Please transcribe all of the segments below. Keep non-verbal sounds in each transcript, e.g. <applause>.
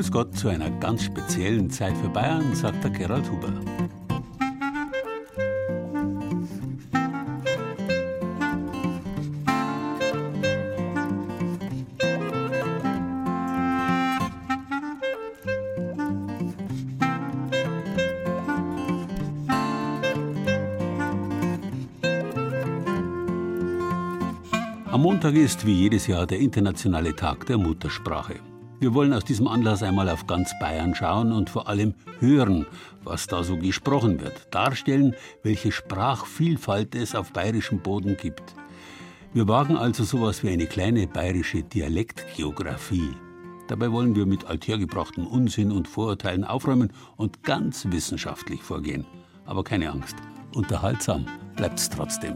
Grüß Gott zu einer ganz speziellen Zeit für Bayern, sagt der Gerald Huber. Am Montag ist wie jedes Jahr der internationale Tag der Muttersprache. Wir wollen aus diesem Anlass einmal auf ganz Bayern schauen und vor allem hören, was da so gesprochen wird, darstellen, welche Sprachvielfalt es auf bayerischem Boden gibt. Wir wagen also sowas wie eine kleine bayerische Dialektgeografie. Dabei wollen wir mit althergebrachtem Unsinn und Vorurteilen aufräumen und ganz wissenschaftlich vorgehen. Aber keine Angst, unterhaltsam bleibt's trotzdem.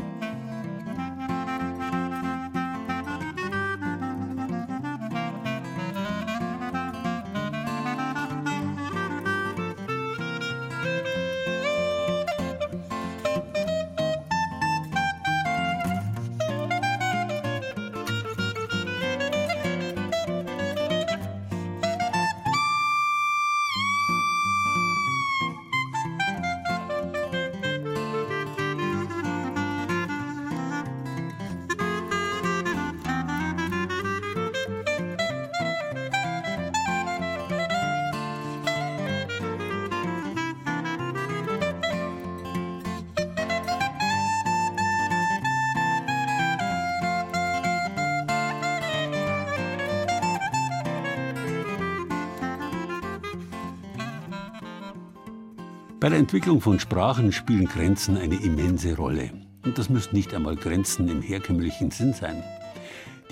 Bei der Entwicklung von Sprachen spielen Grenzen eine immense Rolle. Und das müssen nicht einmal Grenzen im herkömmlichen Sinn sein.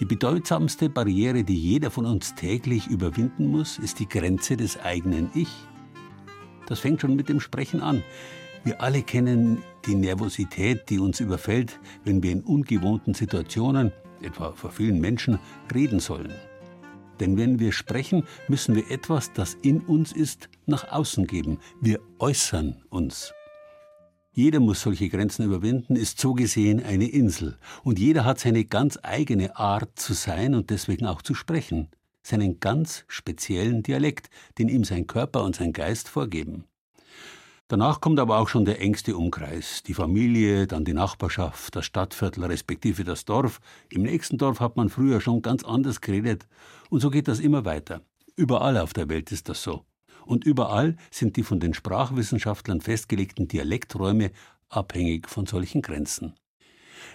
Die bedeutsamste Barriere, die jeder von uns täglich überwinden muss, ist die Grenze des eigenen Ich. Das fängt schon mit dem Sprechen an. Wir alle kennen die Nervosität, die uns überfällt, wenn wir in ungewohnten Situationen, etwa vor vielen Menschen, reden sollen. Denn wenn wir sprechen, müssen wir etwas, das in uns ist, nach außen geben. Wir äußern uns. Jeder muss solche Grenzen überwinden, ist so gesehen eine Insel. Und jeder hat seine ganz eigene Art zu sein und deswegen auch zu sprechen. Seinen ganz speziellen Dialekt, den ihm sein Körper und sein Geist vorgeben. Danach kommt aber auch schon der engste Umkreis, die Familie, dann die Nachbarschaft, das Stadtviertel respektive das Dorf. Im nächsten Dorf hat man früher schon ganz anders geredet. Und so geht das immer weiter. Überall auf der Welt ist das so. Und überall sind die von den Sprachwissenschaftlern festgelegten Dialekträume abhängig von solchen Grenzen.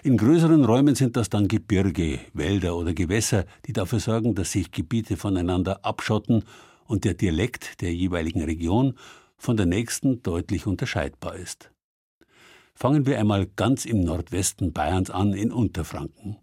In größeren Räumen sind das dann Gebirge, Wälder oder Gewässer, die dafür sorgen, dass sich Gebiete voneinander abschotten und der Dialekt der jeweiligen Region von der nächsten deutlich unterscheidbar ist. Fangen wir einmal ganz im Nordwesten Bayerns an, in Unterfranken.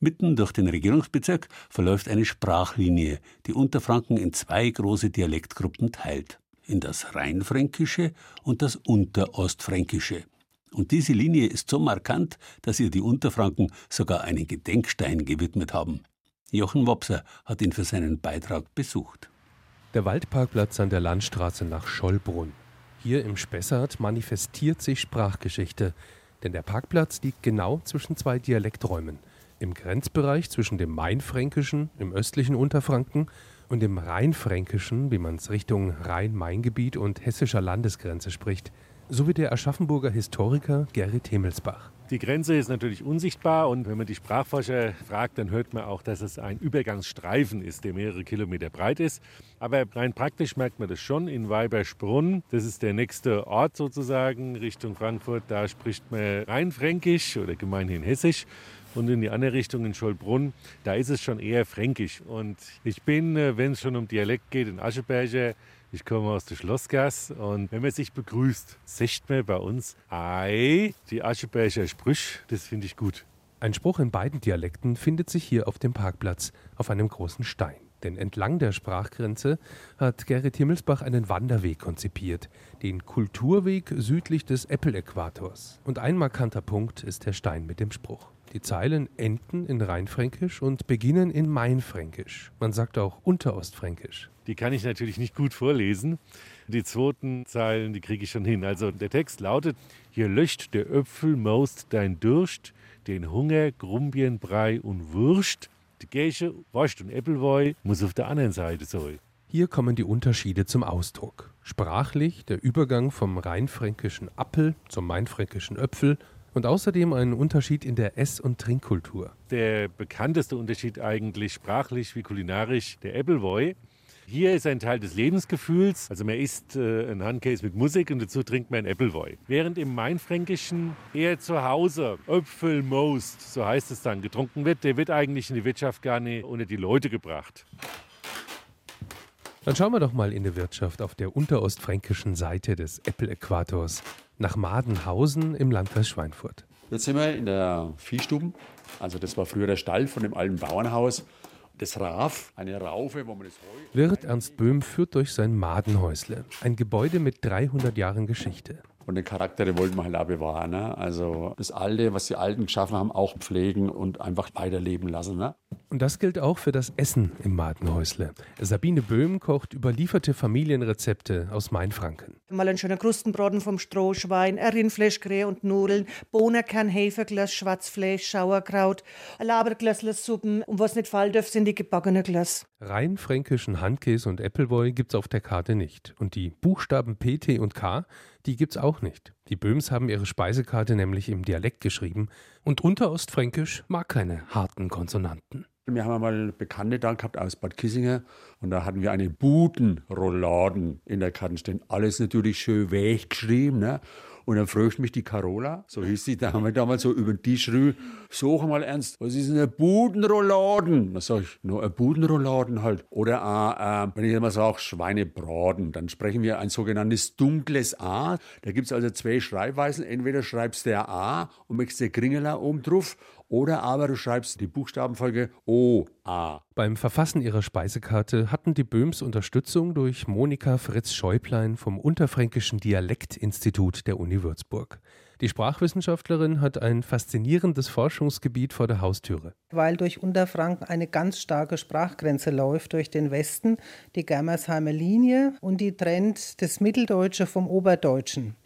Mitten durch den Regierungsbezirk verläuft eine Sprachlinie, die Unterfranken in zwei große Dialektgruppen teilt, in das Rheinfränkische und das Unterostfränkische. Und diese Linie ist so markant, dass ihr die Unterfranken sogar einen Gedenkstein gewidmet haben. Jochen Wopser hat ihn für seinen Beitrag besucht. Der Waldparkplatz an der Landstraße nach Schollbrunn. Hier im Spessart manifestiert sich Sprachgeschichte, denn der Parkplatz liegt genau zwischen zwei Dialekträumen. Im Grenzbereich zwischen dem Mainfränkischen im östlichen Unterfranken und dem Rheinfränkischen, wie man es Richtung Rhein-Main-Gebiet und hessischer Landesgrenze spricht, sowie der Aschaffenburger Historiker Gerrit Himmelsbach. Die Grenze ist natürlich unsichtbar und wenn man die Sprachforscher fragt, dann hört man auch, dass es ein Übergangsstreifen ist, der mehrere Kilometer breit ist. Aber rein praktisch merkt man das schon in Weibersbrunn. Das ist der nächste Ort sozusagen Richtung Frankfurt. Da spricht man Rheinfränkisch oder gemeinhin Hessisch. Und in die andere Richtung in Schollbrunn, da ist es schon eher fränkisch. Und ich bin, äh, wenn es schon um Dialekt geht, in Ascheberger ich komme aus der Schlossgasse und wenn man sich begrüßt, sagt man bei uns Ei, die Ascheberger Sprüch, das finde ich gut. Ein Spruch in beiden Dialekten findet sich hier auf dem Parkplatz auf einem großen Stein. Denn entlang der Sprachgrenze hat Gerrit Himmelsbach einen Wanderweg konzipiert, den Kulturweg südlich des Äppeläquators. Und ein markanter Punkt ist der Stein mit dem Spruch. Die Zeilen enden in Rheinfränkisch und beginnen in Mainfränkisch. Man sagt auch Unterostfränkisch. Die kann ich natürlich nicht gut vorlesen. Die zweiten Zeilen, die kriege ich schon hin. Also der Text lautet: Hier löscht der Öpfel most dein Durst, den Hunger, Grumbien, Brei und Wurst. Die Gäsche, Wurst und Äppelwoi muss auf der anderen Seite sein. Hier kommen die Unterschiede zum Ausdruck. Sprachlich der Übergang vom rheinfränkischen Appel zum mainfränkischen Öpfel und außerdem ein Unterschied in der Ess- und Trinkkultur. Der bekannteste Unterschied eigentlich sprachlich wie kulinarisch der Appleboy. Hier ist ein Teil des Lebensgefühls. Also man isst äh, ein Handcase mit Musik und dazu trinkt man ein Appleboy. Während im Mainfränkischen eher zu Hause Äpfelmost, so heißt es dann, getrunken wird, der wird eigentlich in die Wirtschaft gar nicht unter die Leute gebracht. Dann schauen wir doch mal in die Wirtschaft auf der unterostfränkischen Seite des Äppeläquators nach Madenhausen im Landkreis Schweinfurt. Jetzt sind wir in der Viehstuben. Also das war früher der Stall von dem alten Bauernhaus. Das Raf, eine Raufe, wo man das Heu... Wirt Ernst Böhm führt durch sein Madenhäusle, ein Gebäude mit 300 Jahren Geschichte. Und den Charakter, den wollten wir halt auch bewahren. Ne? Also das Alte, was die Alten geschaffen haben, auch pflegen und einfach weiterleben lassen. Ne? Und das gilt auch für das Essen im Madenhäusle. Sabine Böhm kocht überlieferte Familienrezepte aus Mainfranken. Mal ein schöner Krustenbraten vom Strohschwein, ein Rindfleischkrähe und Nudeln, Bohnerkern, Heferglas, Schwarzfleisch, Sauerkraut, ein Laberglassuppen und was nicht fallen darf, sind die gebackene Glas. Rein fränkischen Handkäse und Appleboy gibt's auf der Karte nicht. Und die Buchstaben P, T und K, die gibt's auch nicht. Die Böhms haben ihre Speisekarte nämlich im Dialekt geschrieben und Unterostfränkisch mag keine harten Konsonanten. Wir haben einmal Bekannte da gehabt aus Bad Kissinger und da hatten wir eine Budenrouladen in der Karte stehen. Alles natürlich schön weggeschrieben. Ne? Und dann fragt mich die Carola, so hieß sie, da haben wir damals so über den Tisch rü, sag mal ernst, was ist denn eine Budenrouladen? Da sag ich, nur eine Budenrouladen halt. Oder äh, äh, wenn ich immer sage, Schweinebraten, dann sprechen wir ein sogenanntes dunkles A. Da gibt es also zwei Schreibweisen. Entweder schreibst du der A und machst der Kringeler oben drauf oder aber du schreibst die Buchstabenfolge O, A. Beim Verfassen ihrer Speisekarte hatten die Böhms Unterstützung durch Monika Fritz-Schäuplein vom Unterfränkischen Dialektinstitut der Uni Würzburg. Die Sprachwissenschaftlerin hat ein faszinierendes Forschungsgebiet vor der Haustüre. Weil durch Unterfranken eine ganz starke Sprachgrenze läuft durch den Westen, die Germersheimer Linie, und die trennt das Mitteldeutsche vom Oberdeutschen.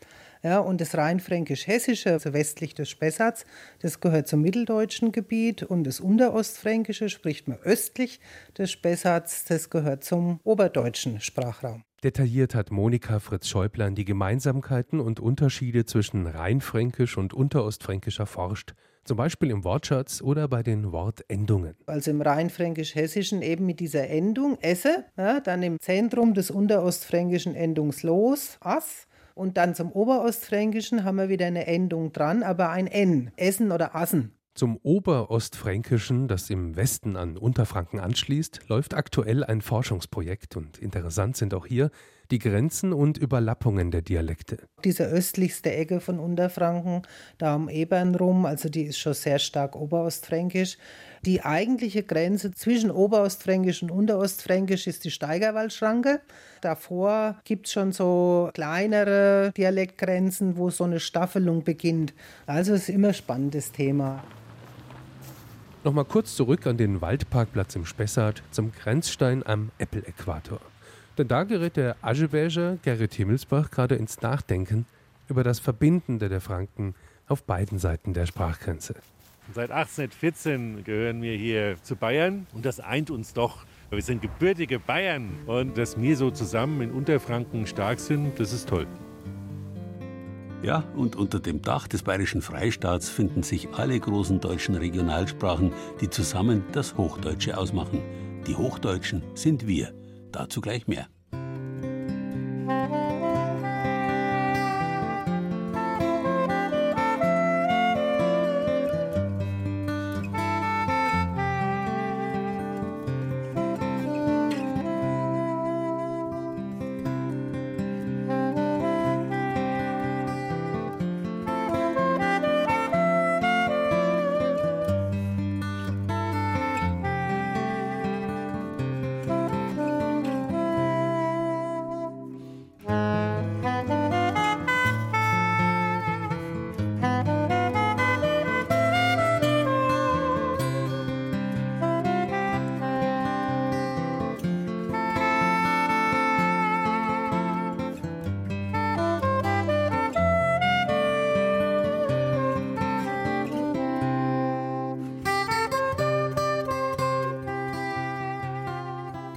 Ja, und das Rheinfränkisch-Hessische, also westlich des Spessarts, das gehört zum mitteldeutschen Gebiet und das Unterostfränkische spricht man östlich des Spessarts, das gehört zum oberdeutschen Sprachraum. Detailliert hat Monika Fritz-Schäuplein die Gemeinsamkeiten und Unterschiede zwischen Rheinfränkisch und Unterostfränkisch erforscht. Zum Beispiel im Wortschatz oder bei den Wortendungen. Also im Rheinfränkisch-Hessischen eben mit dieser Endung esse, ja, dann im Zentrum des Unterostfränkischen Endungslos, as, und dann zum Oberostfränkischen haben wir wieder eine Endung dran, aber ein N, Essen oder Assen. Zum Oberostfränkischen, das im Westen an Unterfranken anschließt, läuft aktuell ein Forschungsprojekt und interessant sind auch hier die Grenzen und Überlappungen der Dialekte. Diese östlichste Ecke von Unterfranken, da um Ebern rum, also die ist schon sehr stark oberostfränkisch. Die eigentliche Grenze zwischen Oberostfränkisch und Unterostfränkisch ist die Steigerwaldschranke. Davor gibt es schon so kleinere Dialektgrenzen, wo so eine Staffelung beginnt. Also ist immer ein spannendes Thema. Nochmal kurz zurück an den Waldparkplatz im Spessart zum Grenzstein am Äppeläquator. Denn da gerät der Ascheberger Gerrit Himmelsbach gerade ins Nachdenken über das Verbindende der Franken auf beiden Seiten der Sprachgrenze. Seit 1814 gehören wir hier zu Bayern und das eint uns doch. Wir sind gebürtige Bayern und dass wir so zusammen in Unterfranken stark sind, das ist toll. Ja, und unter dem Dach des Bayerischen Freistaats finden sich alle großen deutschen Regionalsprachen, die zusammen das Hochdeutsche ausmachen. Die Hochdeutschen sind wir. Dazu gleich mehr.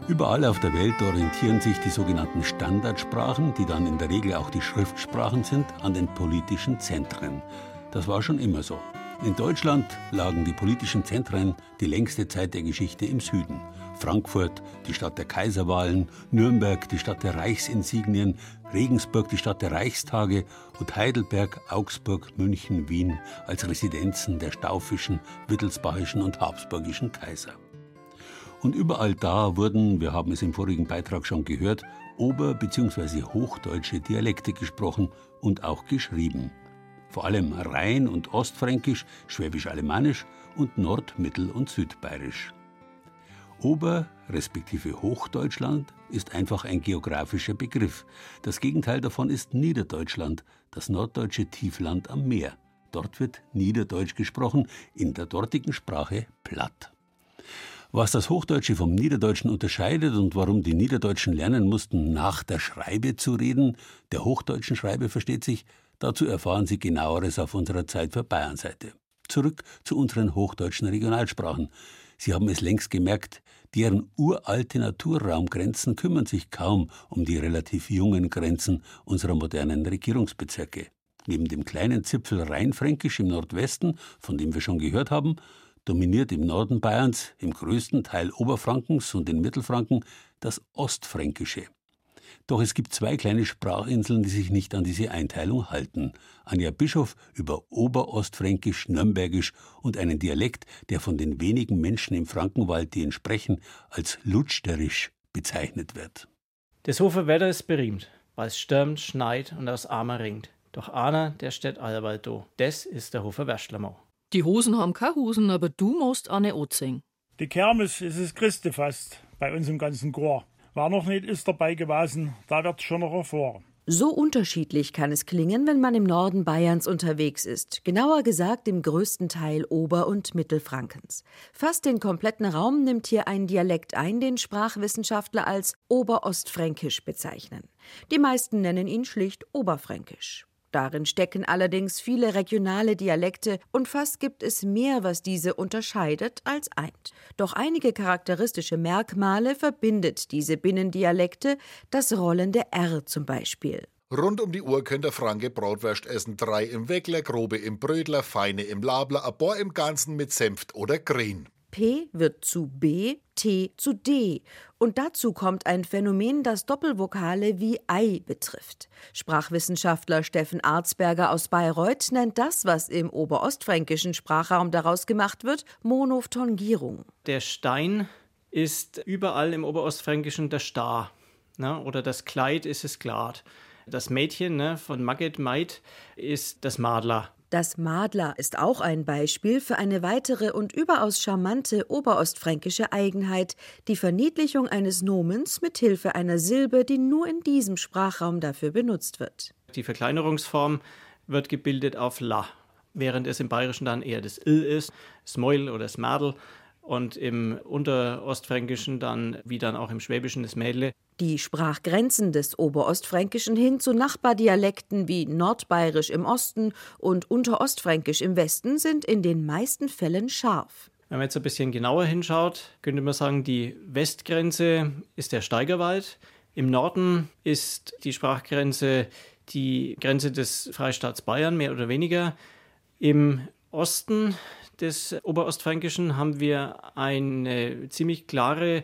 Überall auf der Welt orientieren sich die sogenannten Standardsprachen, die dann in der Regel auch die Schriftsprachen sind, an den politischen Zentren. Das war schon immer so. In Deutschland lagen die politischen Zentren die längste Zeit der Geschichte im Süden. Frankfurt, die Stadt der Kaiserwahlen, Nürnberg, die Stadt der Reichsinsignien, Regensburg, die Stadt der Reichstage und Heidelberg, Augsburg, München, Wien als Residenzen der staufischen, wittelsbachischen und habsburgischen Kaiser. Und überall da wurden, wir haben es im vorigen Beitrag schon gehört, ober- bzw. hochdeutsche Dialekte gesprochen und auch geschrieben. Vor allem Rhein- und Ostfränkisch, Schwäbisch-Alemannisch und Nord-, Mittel- und Südbayerisch. Ober- respektive Hochdeutschland ist einfach ein geografischer Begriff. Das Gegenteil davon ist Niederdeutschland, das norddeutsche Tiefland am Meer. Dort wird Niederdeutsch gesprochen, in der dortigen Sprache platt. Was das Hochdeutsche vom Niederdeutschen unterscheidet und warum die Niederdeutschen lernen mussten, nach der Schreibe zu reden, der hochdeutschen Schreibe versteht sich, dazu erfahren Sie genaueres auf unserer Zeit für Bayern-Seite. Zurück zu unseren hochdeutschen Regionalsprachen. Sie haben es längst gemerkt, deren uralte Naturraumgrenzen kümmern sich kaum um die relativ jungen Grenzen unserer modernen Regierungsbezirke. Neben dem kleinen Zipfel Rheinfränkisch im Nordwesten, von dem wir schon gehört haben, dominiert im Norden Bayerns, im größten Teil Oberfrankens und in Mittelfranken das Ostfränkische. Doch es gibt zwei kleine Sprachinseln, die sich nicht an diese Einteilung halten. Anja Bischof über Oberostfränkisch, Nürnbergisch und einen Dialekt, der von den wenigen Menschen im Frankenwald, die ihn sprechen, als Lutsterisch bezeichnet wird. Das Hofer Wetter ist berühmt, weil es stürmt, schneit und aus Armer ringt. Doch einer, der steht allbald do. Das ist der Hofer Werschlermau. Die Hosen haben keine Hosen, aber du musst eine anziehen. Die Kermes ist das Christefest bei uns im ganzen Chor. Wer noch nicht ist dabei gewesen, da wird schon noch erfahren. So unterschiedlich kann es klingen, wenn man im Norden Bayerns unterwegs ist, genauer gesagt im größten Teil Ober- und Mittelfrankens. Fast den kompletten Raum nimmt hier ein Dialekt ein, den Sprachwissenschaftler als Oberostfränkisch bezeichnen. Die meisten nennen ihn schlicht Oberfränkisch. Darin stecken allerdings viele regionale Dialekte und fast gibt es mehr, was diese unterscheidet, als eint. Doch einige charakteristische Merkmale verbindet diese Binnendialekte, das rollende R zum Beispiel. Rund um die Uhr könnt ihr Franke Bratwurst essen. Drei im Weckler, grobe im Brödler, feine im Labler, a bohr im Ganzen mit Senft oder Green. P wird zu B, T zu D. Und dazu kommt ein Phänomen, das Doppelvokale wie Ei betrifft. Sprachwissenschaftler Steffen Arzberger aus Bayreuth nennt das, was im oberostfränkischen Sprachraum daraus gemacht wird, Monophthongierung. Der Stein ist überall im oberostfränkischen der Star. Ne? Oder das Kleid ist es Glad. Das Mädchen ne, von Magget Maid ist das Madler. Das Madler ist auch ein Beispiel für eine weitere und überaus charmante oberostfränkische Eigenheit, die Verniedlichung eines Nomens mit Hilfe einer Silbe, die nur in diesem Sprachraum dafür benutzt wird. Die Verkleinerungsform wird gebildet auf La, während es im Bayerischen dann eher das Il ist, Smeul oder das Madel und im Unterostfränkischen dann, wie dann auch im Schwäbischen, das Mädle. Die Sprachgrenzen des Oberostfränkischen hin zu Nachbardialekten wie Nordbayerisch im Osten und Unterostfränkisch im Westen sind in den meisten Fällen scharf. Wenn man jetzt ein bisschen genauer hinschaut, könnte man sagen, die Westgrenze ist der Steigerwald. Im Norden ist die Sprachgrenze die Grenze des Freistaats Bayern, mehr oder weniger. Im Osten des Oberostfränkischen haben wir eine ziemlich klare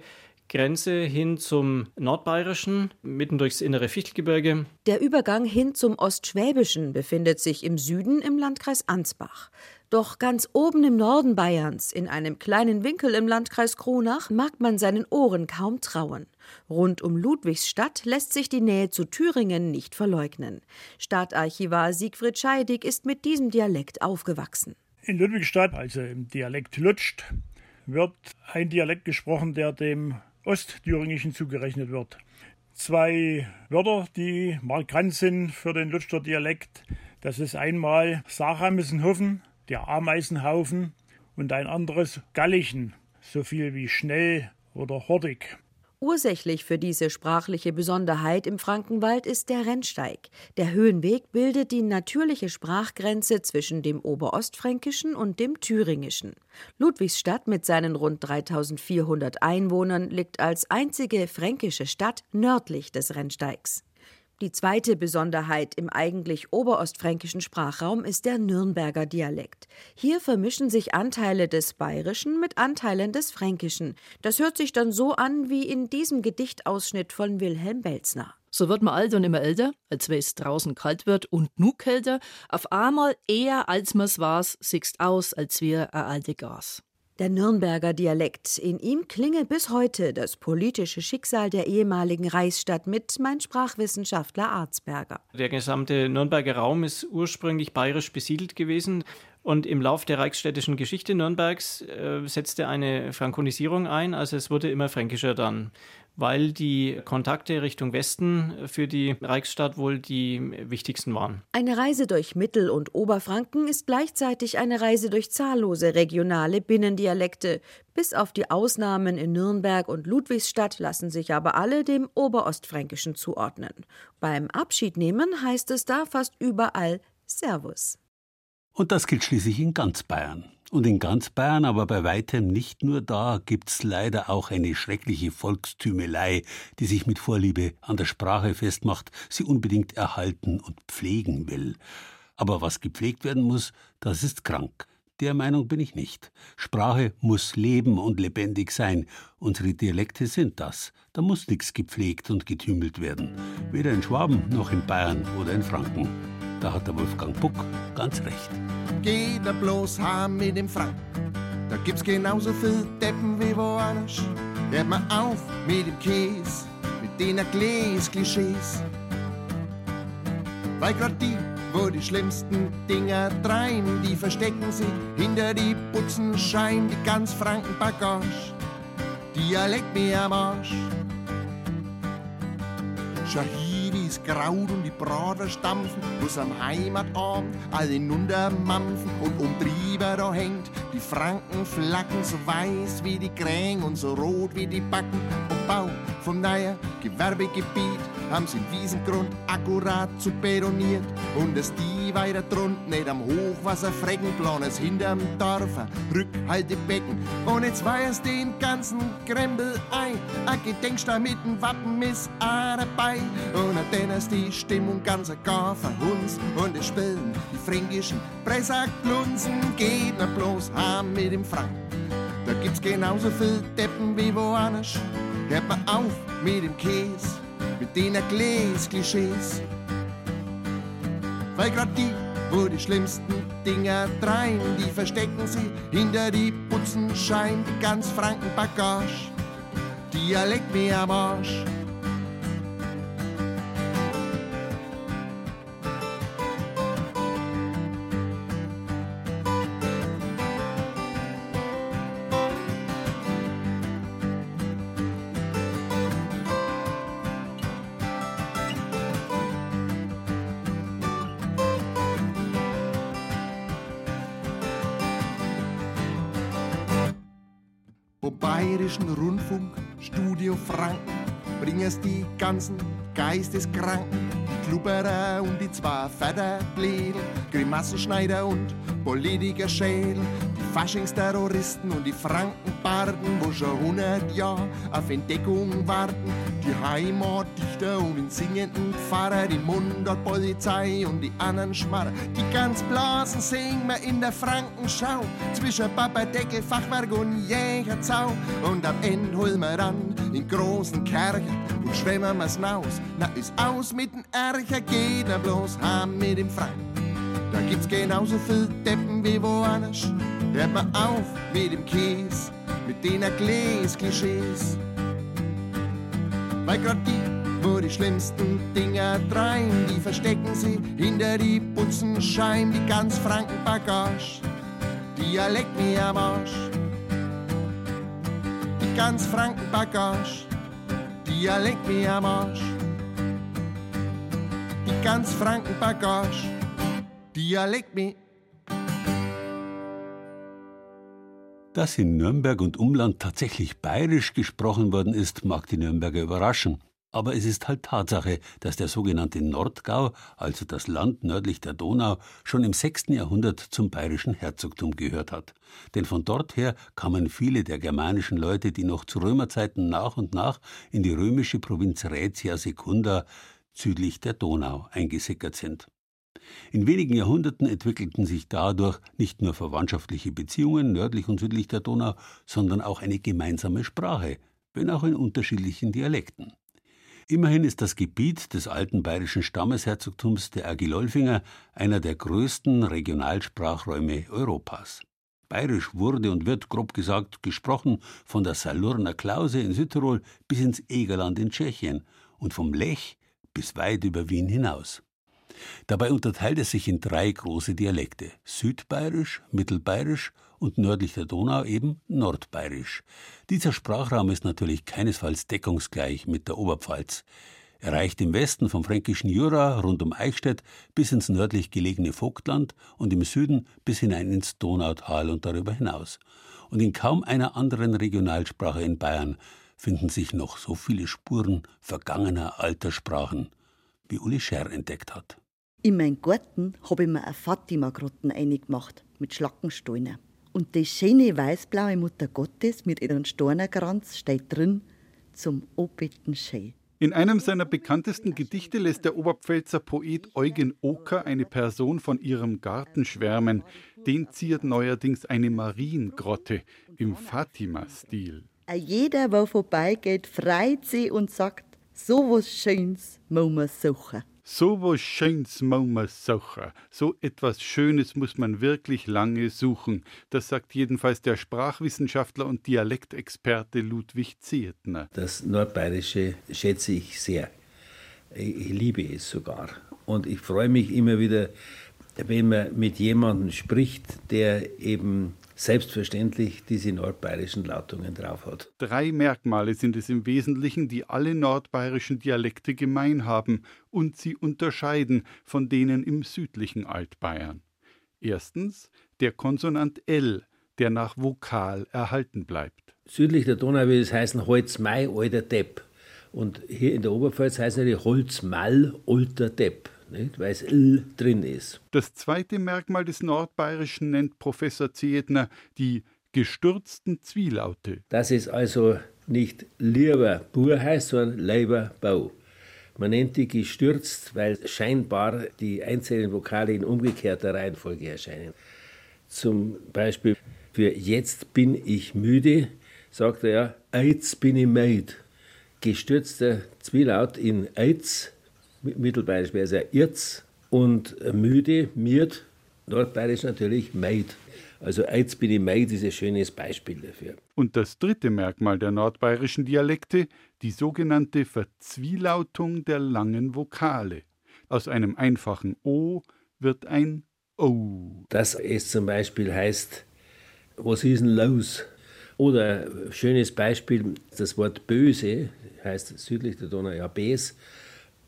Grenze hin zum Nordbayerischen, mitten durchs innere Fichtelgebirge. Der Übergang hin zum Ostschwäbischen befindet sich im Süden im Landkreis Ansbach. Doch ganz oben im Norden Bayerns, in einem kleinen Winkel im Landkreis Kronach, mag man seinen Ohren kaum trauen. Rund um Ludwigsstadt lässt sich die Nähe zu Thüringen nicht verleugnen. Stadtarchivar Siegfried Scheidig ist mit diesem Dialekt aufgewachsen. In Ludwigstadt, also im Dialekt Lutscht, wird ein Dialekt gesprochen, der dem Ostthüringischen zugerechnet wird. Zwei Wörter, die markant sind für den Lutschter Dialekt, das ist einmal Sachamessenhofen, der Ameisenhaufen, und ein anderes Gallichen, so viel wie schnell oder hortig. Ursächlich für diese sprachliche Besonderheit im Frankenwald ist der Rennsteig. Der Höhenweg bildet die natürliche Sprachgrenze zwischen dem Oberostfränkischen und dem Thüringischen. Ludwigsstadt mit seinen rund 3400 Einwohnern liegt als einzige fränkische Stadt nördlich des Rennsteigs. Die zweite Besonderheit im eigentlich oberostfränkischen Sprachraum ist der Nürnberger Dialekt. Hier vermischen sich Anteile des Bayerischen mit Anteilen des Fränkischen. Das hört sich dann so an wie in diesem Gedichtausschnitt von Wilhelm Belzner. So wird man alt und immer älter, als wenn es draußen kalt wird und nu kälter. Auf einmal eher als man's war's, siehst aus, als wir ein alte Gas. Der Nürnberger Dialekt. In ihm klinge bis heute das politische Schicksal der ehemaligen Reichsstadt mit, mein Sprachwissenschaftler Arzberger. Der gesamte Nürnberger Raum ist ursprünglich bayerisch besiedelt gewesen. Und im Lauf der reichsstädtischen Geschichte Nürnbergs äh, setzte eine Frankonisierung ein, also es wurde immer fränkischer dann, weil die Kontakte Richtung Westen für die Reichsstadt wohl die wichtigsten waren. Eine Reise durch Mittel- und Oberfranken ist gleichzeitig eine Reise durch zahllose regionale Binnendialekte. Bis auf die Ausnahmen in Nürnberg und Ludwigsstadt lassen sich aber alle dem Oberostfränkischen zuordnen. Beim Abschiednehmen heißt es da fast überall Servus. Und das gilt schließlich in ganz Bayern. Und in ganz Bayern, aber bei weitem nicht nur da, gibt's leider auch eine schreckliche Volkstümelei, die sich mit Vorliebe an der Sprache festmacht, sie unbedingt erhalten und pflegen will. Aber was gepflegt werden muss, das ist krank. Der Meinung bin ich nicht. Sprache muss leben und lebendig sein. Unsere Dialekte sind das. Da muss nichts gepflegt und getümelt werden. Weder in Schwaben noch in Bayern oder in Franken. Da hat der Wolfgang Puck ganz recht. Geht er bloß heim mit dem Frank. Da gibt's genauso viel Deppen wie woanders. Hört mal auf mit dem Käse, mit den Gläs-Klischees. Weil grad die, wo die schlimmsten Dinger treiben, die verstecken sich hinter die Putzenschein, die ganz Franken Bagage. Dialekt mir am Arsch. Schau hier, wie's graut und die Braten stampfen, wo's am Heimatabend alle mampfen und um da hängt die Frankenflaggen so weiß wie die Krähen und so rot wie die Backen. Und Bau vom neuen Gewerbegebiet haben sie den Wiesengrund akkurat zu betoniert und das die weiter drunten nicht am Hochwasser Freckenplan ist hinterm Dorfer Rückhaltebecken. Und jetzt weiß den ganzen Krempel ein. Ein Gedenkstein mit dem Wappen ist dabei. Und dann ist die Stimmung ganz gar verhunzt und es spielen die fränkischen Pressackblunzen geht nicht bloß heim mit dem Frank. Da gibt's genauso viel Deppen wie woanders hört mal auf mit dem Käse mit den Gläs-Klischees. Weil grad die, wo die schlimmsten Dinger treiben, die verstecken sie hinter die Putzenschein, die ganz Franken Bagage. Dialekt mir am Arsch. Bayerischen Rundfunk, Studio Franken, bringen es die ganzen Geisteskranken, die Klubberer und die zwei Förderblädel, Grimassenschneider und Politikerschädel, die Faschingsterroristen und die Frankenbarden, wo schon hundert Jahre auf Entdeckung warten, die Heimatdichter und den singenden Pfarrer, die Mundartpolizei und die anderen Schmarrer, die ganz Blasen singen wir in der Frankenschau, zwischen Papadeckel, Fachwerk und Jägerzau, und am Ende holen wir dann in großen Kercher und schwemmen wir's naus, na ist aus mit dem Ärcher, geht er bloß heim mit dem Frank. Da gibt's genauso viel Deppen wie woanders. Hört mal auf mit dem Käse, mit den Gläs-Klischees. Weil grad die, wo die schlimmsten Dinger treiben, die verstecken sie hinter die Putzenschein, die ganz Franken Bagage. Dialekt mir am Arsch. Die ganz Franken Bagage. Dialekt mir am Arsch. Die ganz Franken Bagage. Dialekt mir Dass in Nürnberg und Umland tatsächlich bayerisch gesprochen worden ist, mag die Nürnberger überraschen. Aber es ist halt Tatsache, dass der sogenannte Nordgau, also das Land nördlich der Donau, schon im 6. Jahrhundert zum bayerischen Herzogtum gehört hat. Denn von dort her kamen viele der germanischen Leute, die noch zu Römerzeiten nach und nach in die römische Provinz Raetia Secunda südlich der Donau eingesickert sind. In wenigen Jahrhunderten entwickelten sich dadurch nicht nur verwandtschaftliche Beziehungen nördlich und südlich der Donau, sondern auch eine gemeinsame Sprache, wenn auch in unterschiedlichen Dialekten. Immerhin ist das Gebiet des alten bayerischen Stammesherzogtums der Agilolfinger einer der größten Regionalsprachräume Europas. Bayerisch wurde und wird, grob gesagt, gesprochen von der Salurner Klause in Südtirol bis ins Egerland in Tschechien und vom Lech bis weit über Wien hinaus. Dabei unterteilt es sich in drei große Dialekte: Südbayerisch, Mittelbayerisch und nördlich der Donau eben Nordbayerisch. Dieser Sprachraum ist natürlich keinesfalls deckungsgleich mit der Oberpfalz. Er reicht im Westen vom fränkischen Jura rund um Eichstätt bis ins nördlich gelegene Vogtland und im Süden bis hinein ins Donautal und darüber hinaus. Und in kaum einer anderen Regionalsprache in Bayern finden sich noch so viele Spuren vergangener alter Sprachen, wie Uli Scher entdeckt hat. In meinem Garten habe ich mir eine Fatima-Grotten eingemacht mit Schlackensteinen. Und die schöne weißblaue Mutter Gottes mit ihrem Stornerkranz steht drin zum Obitten schön. In einem seiner bekanntesten Gedichte lässt der Oberpfälzer Poet Eugen Oker eine Person von ihrem Garten schwärmen. Den ziert neuerdings eine Mariengrotte im Fatima-Stil. Jeder, der vorbeigeht, freut sich und sagt, so was Schönes muss man suchen. So was Schönes muss man suchen. So etwas Schönes muss man wirklich lange suchen. Das sagt jedenfalls der Sprachwissenschaftler und Dialektexperte Ludwig Ziertner. Das Nordbayerische schätze ich sehr. Ich liebe es sogar. Und ich freue mich immer wieder, wenn man mit jemandem spricht, der eben selbstverständlich diese nordbayerischen Lautungen drauf hat. Drei Merkmale sind es im Wesentlichen, die alle nordbayerischen Dialekte gemein haben und sie unterscheiden von denen im südlichen Altbayern. Erstens der Konsonant L, der nach Vokal erhalten bleibt. Südlich der Donau will es heißen Holz Mai, alter Depp. Und hier in der Oberpfalz heißt es natürlich Holz Mal, alter Depp nicht? weil es L drin ist. Das zweite Merkmal des Nordbayerischen nennt Professor Zehetner die gestürzten Zwielaute. Das ist also nicht lieber Bur heißt, sondern leiber Bau. Man nennt die gestürzt, weil scheinbar die einzelnen Vokale in umgekehrter Reihenfolge erscheinen. Zum Beispiel für jetzt bin ich müde, sagt er, jetzt bin ich müde. Gestürzter Zwielaut in Eiz Mittelbayerisch wäre es ja Irz und müde, miert, Nordbayerisch natürlich Meid. Also jetzt bin ich Meid ist ein schönes Beispiel dafür. Und das dritte Merkmal der nordbayerischen Dialekte, die sogenannte Verzwielautung der langen Vokale. Aus einem einfachen O wird ein O. Dass es zum Beispiel heißt, was ist denn los? Oder schönes Beispiel, das Wort böse heißt südlich der Donau ja Bes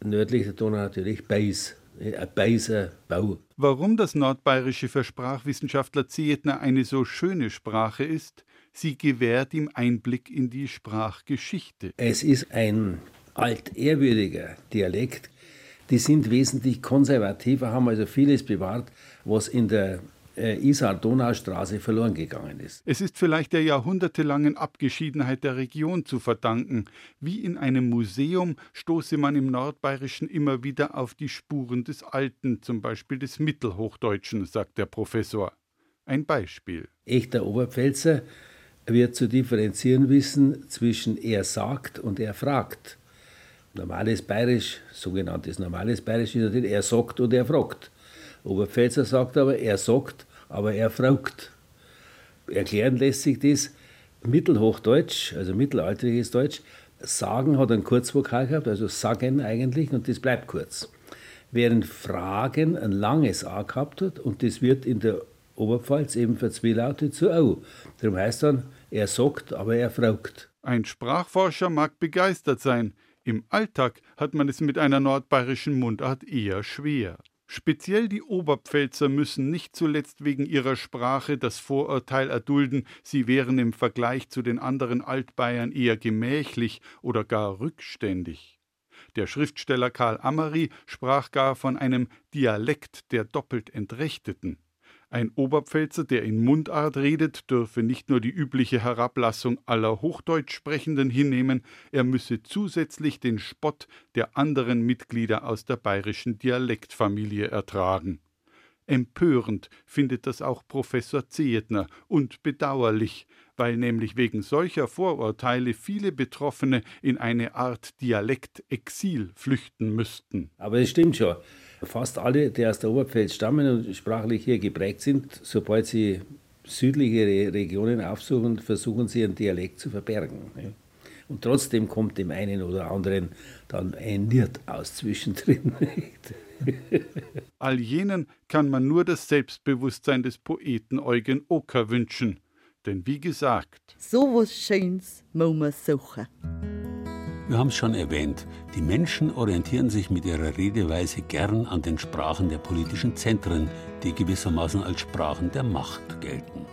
nördlich der Donau natürlich Beis, ein Beiser Bau. Warum das Nordbayerische für Sprachwissenschaftler Zehetner eine so schöne Sprache ist, sie gewährt ihm Einblick in die Sprachgeschichte. Es ist ein altehrwürdiger Dialekt. Die sind wesentlich konservativer, haben also vieles bewahrt, was in der Isar-Donau-Straße verloren gegangen ist. Es ist vielleicht der jahrhundertelangen Abgeschiedenheit der Region zu verdanken. Wie in einem Museum stoße man im Nordbayerischen immer wieder auf die Spuren des Alten, zum Beispiel des Mittelhochdeutschen, sagt der Professor. Ein Beispiel. Echter Oberpfälzer wird zu differenzieren wissen zwischen er sagt und er fragt. Normales Bayerisch, sogenanntes normales Bayerisch, ist natürlich er sagt und er fragt. Oberpfälzer sagt aber, er sagt, aber er fragt. Erklären lässt sich das Mittelhochdeutsch, also mittelalterliches Deutsch. Sagen hat ein Kurzvokal gehabt, also sagen eigentlich, und das bleibt kurz. Während Fragen ein langes A gehabt hat, und das wird in der Oberpfalz eben verzwielautet zu Au. Darum heißt dann, er sagt, aber er fragt. Ein Sprachforscher mag begeistert sein. Im Alltag hat man es mit einer nordbayerischen Mundart eher schwer. Speziell die Oberpfälzer müssen nicht zuletzt wegen ihrer Sprache das Vorurteil erdulden, sie wären im Vergleich zu den anderen Altbayern eher gemächlich oder gar rückständig. Der Schriftsteller Karl Ammery sprach gar von einem Dialekt der doppelt Entrechteten. Ein Oberpfälzer, der in Mundart redet, dürfe nicht nur die übliche Herablassung aller Hochdeutschsprechenden hinnehmen, er müsse zusätzlich den Spott der anderen Mitglieder aus der bayerischen Dialektfamilie ertragen. Empörend findet das auch Professor Zehetner und bedauerlich, weil nämlich wegen solcher Vorurteile viele Betroffene in eine Art Dialektexil flüchten müssten. Aber es stimmt schon. Fast alle, die aus der Oberpfalz stammen und sprachlich hier geprägt sind, sobald sie südliche Regionen aufsuchen, versuchen sie ihren Dialekt zu verbergen. Und trotzdem kommt dem einen oder anderen dann ein Niert aus zwischendrin. <laughs> <laughs> All jenen kann man nur das Selbstbewusstsein des Poeten Eugen Ocker wünschen. Denn wie gesagt, so was Schönes muss man suchen. Wir haben es schon erwähnt, die Menschen orientieren sich mit ihrer Redeweise gern an den Sprachen der politischen Zentren, die gewissermaßen als Sprachen der Macht gelten.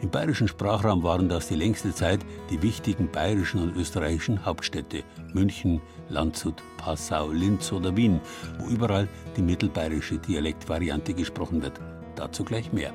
Im bayerischen Sprachraum waren das die längste Zeit die wichtigen bayerischen und österreichischen Hauptstädte München, Landshut, Passau, Linz oder Wien, wo überall die mittelbayerische Dialektvariante gesprochen wird. Dazu gleich mehr.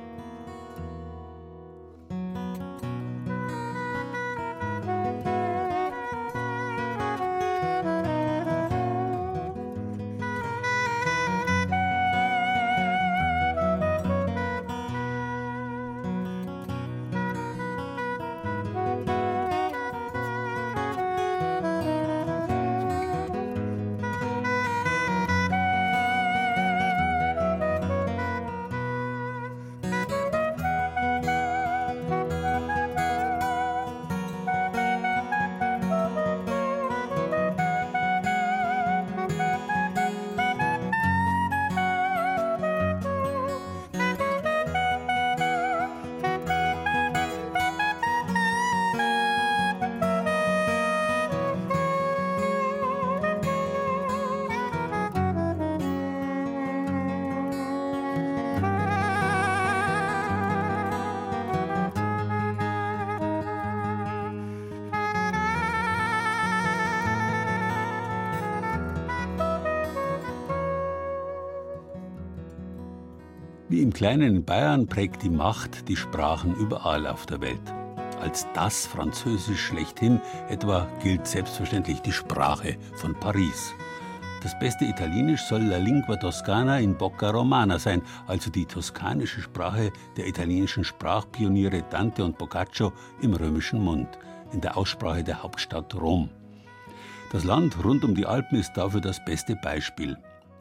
Wie im kleinen Bayern prägt die Macht die Sprachen überall auf der Welt. Als das Französisch schlechthin etwa gilt selbstverständlich die Sprache von Paris. Das beste Italienisch soll La Lingua Toscana in Bocca Romana sein, also die toskanische Sprache der italienischen Sprachpioniere Dante und Boccaccio im römischen Mund, in der Aussprache der Hauptstadt Rom. Das Land rund um die Alpen ist dafür das beste Beispiel.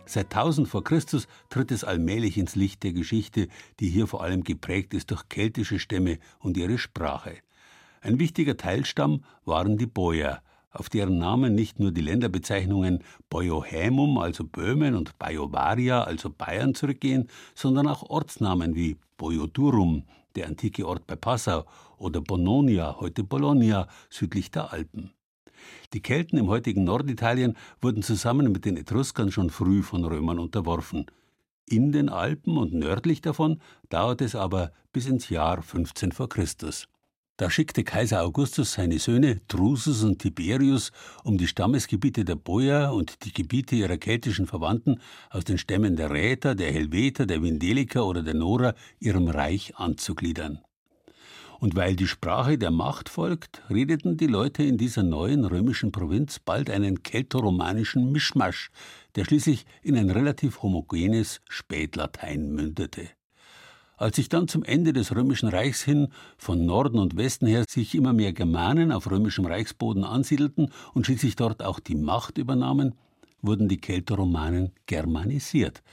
Seit 1000 vor Christus tritt es allmählich ins Licht der Geschichte, die hier vor allem geprägt ist durch keltische Stämme und ihre Sprache. Ein wichtiger Teilstamm waren die Boier, auf deren Namen nicht nur die Länderbezeichnungen Boiohämum, also Böhmen, und Baiovaria, also Bayern, zurückgehen, sondern auch Ortsnamen wie Boiodurum, der antike Ort bei Passau, oder Bononia, heute Bologna, südlich der Alpen. Die Kelten im heutigen Norditalien wurden zusammen mit den Etruskern schon früh von Römern unterworfen. In den Alpen und nördlich davon dauerte es aber bis ins Jahr 15 vor Christus. Da schickte Kaiser Augustus seine Söhne Drusus und Tiberius, um die Stammesgebiete der Boier und die Gebiete ihrer keltischen Verwandten aus den Stämmen der Räter, der Helveter, der Vindeliker oder der Nora ihrem Reich anzugliedern. Und weil die Sprache der Macht folgt, redeten die Leute in dieser neuen römischen Provinz bald einen keltoromanischen Mischmasch, der schließlich in ein relativ homogenes Spätlatein mündete. Als sich dann zum Ende des römischen Reichs hin von Norden und Westen her sich immer mehr Germanen auf römischem Reichsboden ansiedelten und schließlich dort auch die Macht übernahmen, wurden die Keltoromanen germanisiert.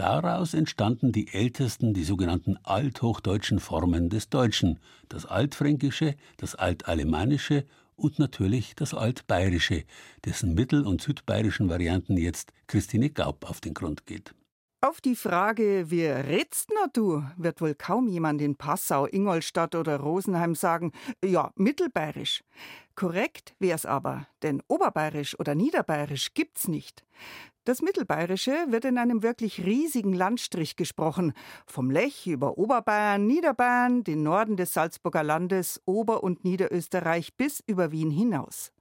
Daraus entstanden die ältesten, die sogenannten althochdeutschen Formen des Deutschen, das Altfränkische, das Altalemannische und natürlich das Altbayerische, dessen mittel- und südbayerischen Varianten jetzt Christine Gaub auf den Grund geht. Auf die Frage, wie redst na du, wird wohl kaum jemand in Passau, Ingolstadt oder Rosenheim sagen, ja, mittelbayerisch. Korrekt wär's aber, denn oberbayerisch oder niederbayerisch gibt's nicht. Das Mittelbayerische wird in einem wirklich riesigen Landstrich gesprochen. Vom Lech über Oberbayern, Niederbayern, den Norden des Salzburger Landes, Ober- und Niederösterreich bis über Wien hinaus.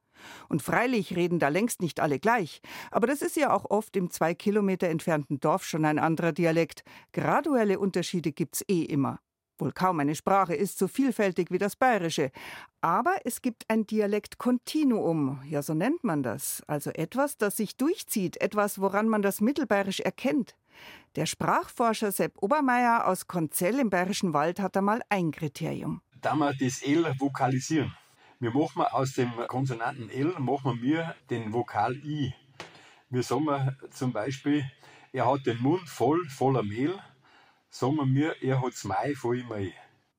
Und freilich reden da längst nicht alle gleich. Aber das ist ja auch oft im zwei Kilometer entfernten Dorf schon ein anderer Dialekt. Graduelle Unterschiede gibt's eh immer. Wohl kaum eine Sprache ist so vielfältig wie das Bayerische. Aber es gibt ein Dialektkontinuum, ja so nennt man das. Also etwas, das sich durchzieht, etwas, woran man das Mittelbayerisch erkennt. Der Sprachforscher Sepp Obermeier aus Konzell im Bayerischen Wald hat einmal ein Kriterium. Da wir das L vokalisieren. Wir machen aus dem Konsonanten L machen wir den Vokal I. Wir sagen zum Beispiel, er hat den Mund voll, voller Mehl sagen wir, er hat's Mai voll Mai.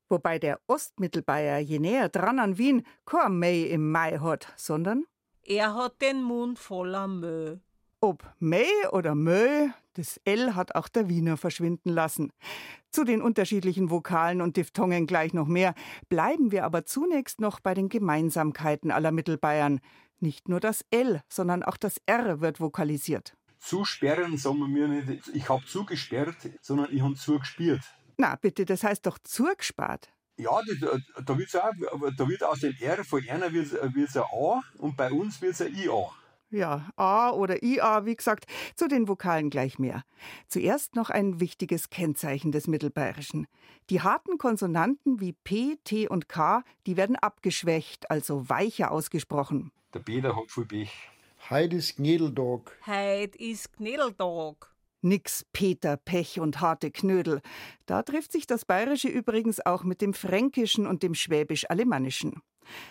Wobei der Ostmittelbayer je näher dran an Wien kein Mai im Mai hat, sondern er hat den Mund voller Mö. Ob Mai oder Mö, das L hat auch der Wiener verschwinden lassen. Zu den unterschiedlichen Vokalen und Diphthongen gleich noch mehr. Bleiben wir aber zunächst noch bei den Gemeinsamkeiten aller Mittelbayern. Nicht nur das L, sondern auch das R wird vokalisiert. Zusperren sagen wir nicht, ich habe zugesperrt, sondern ich habe zugespielt. Na bitte, das heißt doch zugespart. Ja, da, da, wird's auch, da wird aus dem R von einer wird es ein A und bei uns wird es ein IA. Ja, A oder IA, wie gesagt, zu den Vokalen gleich mehr. Zuerst noch ein wichtiges Kennzeichen des Mittelbayerischen. Die harten Konsonanten wie P, T und K, die werden abgeschwächt, also weicher ausgesprochen. Der Peter hat viel Pech. Heid ist Gnedeldog. Heid ist Gnedeldog. Nix Peter, Pech und harte Knödel. Da trifft sich das Bayerische übrigens auch mit dem Fränkischen und dem Schwäbisch-Alemannischen.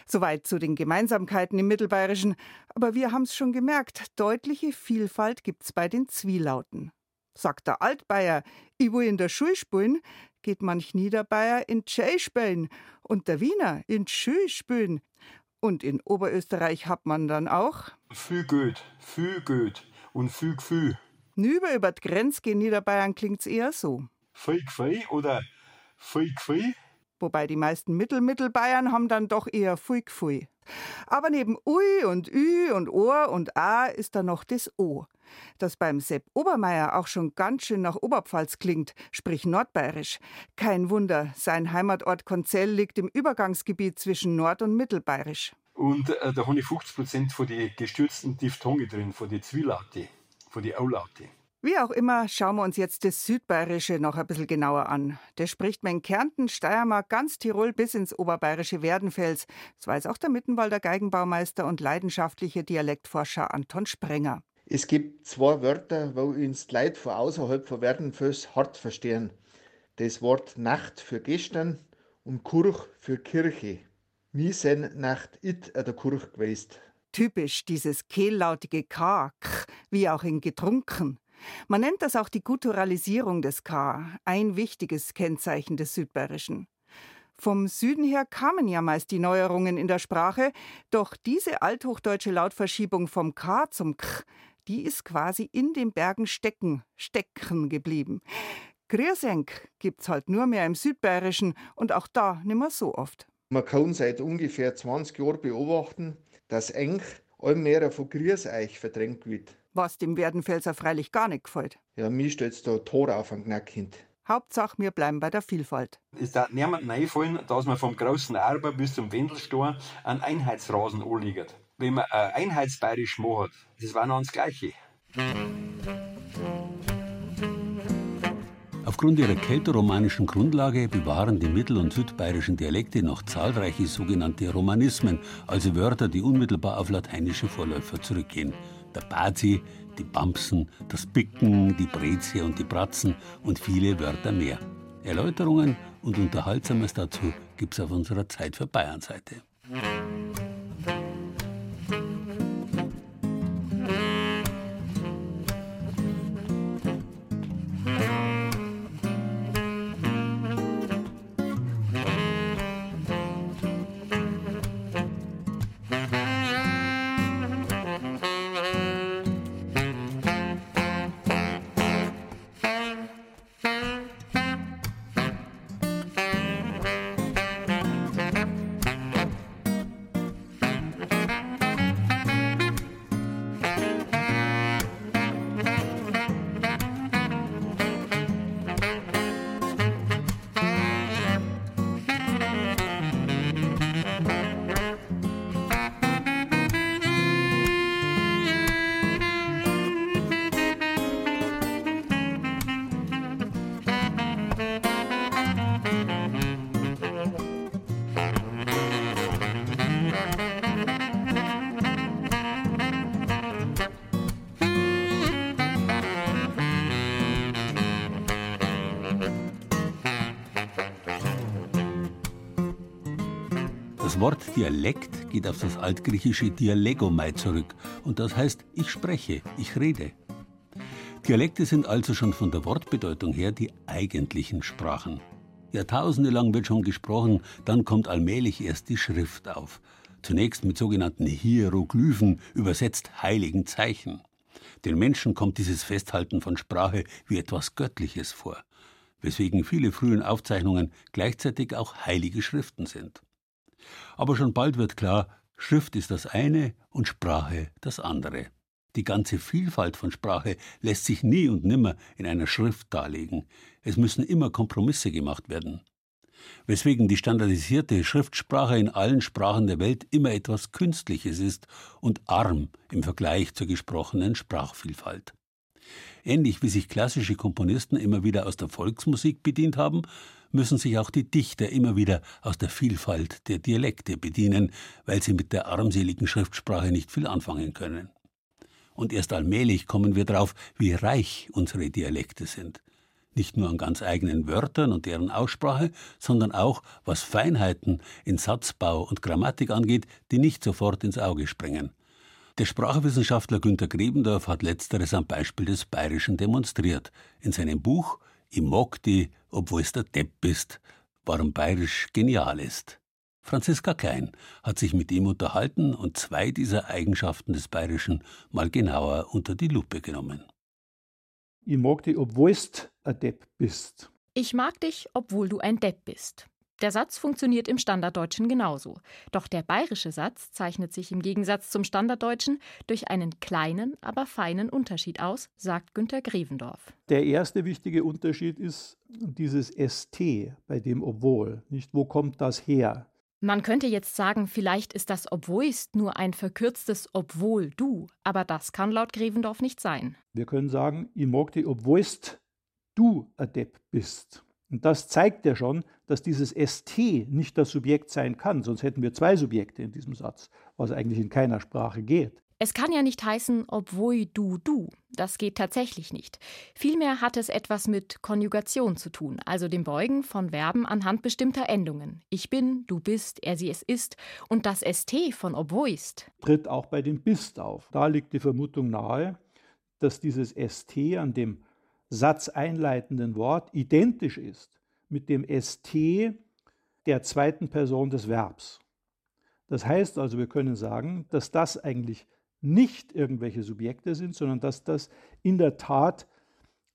Soweit zu den Gemeinsamkeiten im Mittelbayerischen. Aber wir haben's schon gemerkt, deutliche Vielfalt gibt's bei den Zwielauten. Sagt der Altbayer, ich will in der Schule spielen, geht manch Niederbayer in Tschei spielen und der Wiener in Schü spielen. Und in Oberösterreich hat man dann auch Fü gut, Fü gut und Fü gfü. Nüber über die Grenze gehen Niederbayern klingt's eher so. Fei gfei oder Fei gfei. Wobei die meisten Mittel-Mittelbayern haben dann doch eher Fui gfui. Aber neben Ui und Ü und Ohr und A ist da noch das O. Das beim Sepp Obermeier auch schon ganz schön nach Oberpfalz klingt, sprich nordbayerisch. Kein Wunder, sein Heimatort Konzell liegt im Übergangsgebiet zwischen Nord- und Mittelbayerisch. Und äh, da habe ich 50 Prozent von den gestürzten Diphthonge drin, von den Zwielaute, von den Aulaute. Wie auch immer, schauen wir uns jetzt das Südbayerische noch ein bisschen genauer an. Das spricht man in Kärnten, Steiermark, ganz Tirol bis ins oberbayerische Werdenfels. Das weiß auch der Mittenwalder Geigenbaumeister und leidenschaftliche Dialektforscher Anton Sprenger. Es gibt zwei Wörter, wo uns die Leute von außerhalb von Werdenfels hart verstehen. Das Wort Nacht für gestern und Kurch für Kirche. Wir sind Nacht it an der Kurch gewesen. Typisch dieses kehllautige K, k, wie auch in getrunken. Man nennt das auch die Gutturalisierung des K, ein wichtiges Kennzeichen des Südbayerischen. Vom Süden her kamen ja meist die Neuerungen in der Sprache, doch diese althochdeutsche Lautverschiebung vom K zum K, die ist quasi in den Bergen stecken, stecken geblieben. Griersenk gibt's halt nur mehr im Südbayerischen und auch da nimmer so oft. Man kann seit ungefähr 20 Jahren beobachten, dass Enk allmährer von Grieseich verdrängt wird. Was dem Werdenfelser freilich gar nicht gefällt. Ja, mir steht's da Tor auf ein Knackkind. Hauptsache, wir bleiben bei der Vielfalt. Es darf niemand einfallen, dass man vom großen Arber bis zum Wendelstor einen Einheitsrasen anliegt. Wenn man ein Einheitsbayerisch macht, das war noch das Gleiche. Aufgrund ihrer keltoromanischen Grundlage bewahren die mittel- und südbayerischen Dialekte noch zahlreiche sogenannte Romanismen, also Wörter, die unmittelbar auf lateinische Vorläufer zurückgehen. Der Bazi, die Bamsen, das Bicken, die Brezie und die Bratzen und viele Wörter mehr. Erläuterungen und Unterhaltsames dazu gibt's auf unserer Zeit für Bayern-Seite. Das Dialekt geht auf das altgriechische Dialegomai zurück und das heißt ich spreche, ich rede. Dialekte sind also schon von der Wortbedeutung her die eigentlichen Sprachen. Jahrtausende lang wird schon gesprochen, dann kommt allmählich erst die Schrift auf. Zunächst mit sogenannten Hieroglyphen, übersetzt heiligen Zeichen. Den Menschen kommt dieses Festhalten von Sprache wie etwas Göttliches vor, weswegen viele frühen Aufzeichnungen gleichzeitig auch heilige Schriften sind. Aber schon bald wird klar, Schrift ist das eine und Sprache das andere. Die ganze Vielfalt von Sprache lässt sich nie und nimmer in einer Schrift darlegen. Es müssen immer Kompromisse gemacht werden. Weswegen die standardisierte Schriftsprache in allen Sprachen der Welt immer etwas Künstliches ist und arm im Vergleich zur gesprochenen Sprachvielfalt. Ähnlich wie sich klassische Komponisten immer wieder aus der Volksmusik bedient haben, müssen sich auch die Dichter immer wieder aus der Vielfalt der Dialekte bedienen, weil sie mit der armseligen Schriftsprache nicht viel anfangen können. Und erst allmählich kommen wir drauf, wie reich unsere Dialekte sind. Nicht nur an ganz eigenen Wörtern und deren Aussprache, sondern auch, was Feinheiten in Satzbau und Grammatik angeht, die nicht sofort ins Auge springen. Der Sprachwissenschaftler Günter Grebendorf hat letzteres am Beispiel des Bayerischen demonstriert. In seinem Buch Ich mag die, obwohl es der Depp bist, warum Bayerisch genial ist. Franziska Klein hat sich mit ihm unterhalten und zwei dieser Eigenschaften des Bayerischen mal genauer unter die Lupe genommen. Ich mag dich, obwohl du ein Depp bist. Ich mag dich, obwohl du ein Depp bist. Der Satz funktioniert im Standarddeutschen genauso. Doch der bayerische Satz zeichnet sich im Gegensatz zum Standarddeutschen durch einen kleinen, aber feinen Unterschied aus, sagt Günter Grevendorf. Der erste wichtige Unterschied ist dieses ST bei dem obwohl. Nicht, wo kommt das her? Man könnte jetzt sagen, vielleicht ist das Obwohlst nur ein verkürztes Obwohl du, aber das kann laut Grevendorf nicht sein. Wir können sagen, ich mag dich, obwohlst du Depp bist. Und das zeigt ja schon, dass dieses ST nicht das Subjekt sein kann, sonst hätten wir zwei Subjekte in diesem Satz, was eigentlich in keiner Sprache geht. Es kann ja nicht heißen, obwohl du du. Das geht tatsächlich nicht. Vielmehr hat es etwas mit Konjugation zu tun, also dem Beugen von Verben anhand bestimmter Endungen. Ich bin, du bist, er, sie, es ist. Und das ST von obwoist tritt auch bei dem bist auf. Da liegt die Vermutung nahe, dass dieses ST an dem satzeinleitenden Wort identisch ist mit dem ST der zweiten Person des Verbs. Das heißt also, wir können sagen, dass das eigentlich nicht irgendwelche Subjekte sind, sondern dass das in der Tat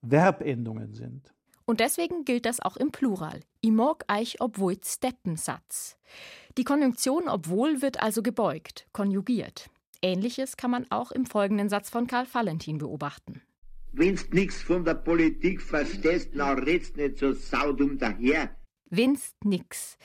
Verbendungen sind. Und deswegen gilt das auch im Plural. I mag eich obwohl Steppensatz. Die Konjunktion obwohl wird also gebeugt, konjugiert. Ähnliches kann man auch im folgenden Satz von Karl Valentin beobachten. Wenn's nix von der Politik verstehst, na redst nicht so saudum daher. Winst nix.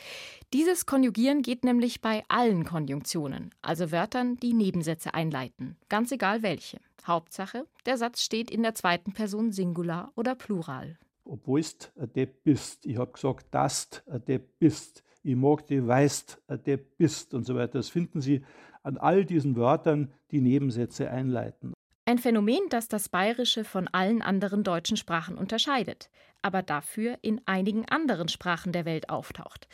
Dieses Konjugieren geht nämlich bei allen Konjunktionen, also Wörtern, die Nebensätze einleiten, ganz egal welche. Hauptsache, der Satz steht in der zweiten Person Singular oder Plural. Obwohl der bist. Ich habe gesagt, dass der bist. Ich mag die weißt der bist und so weiter. Das finden Sie an all diesen Wörtern, die Nebensätze einleiten. Ein Phänomen, das das Bayerische von allen anderen deutschen Sprachen unterscheidet, aber dafür in einigen anderen Sprachen der Welt auftaucht.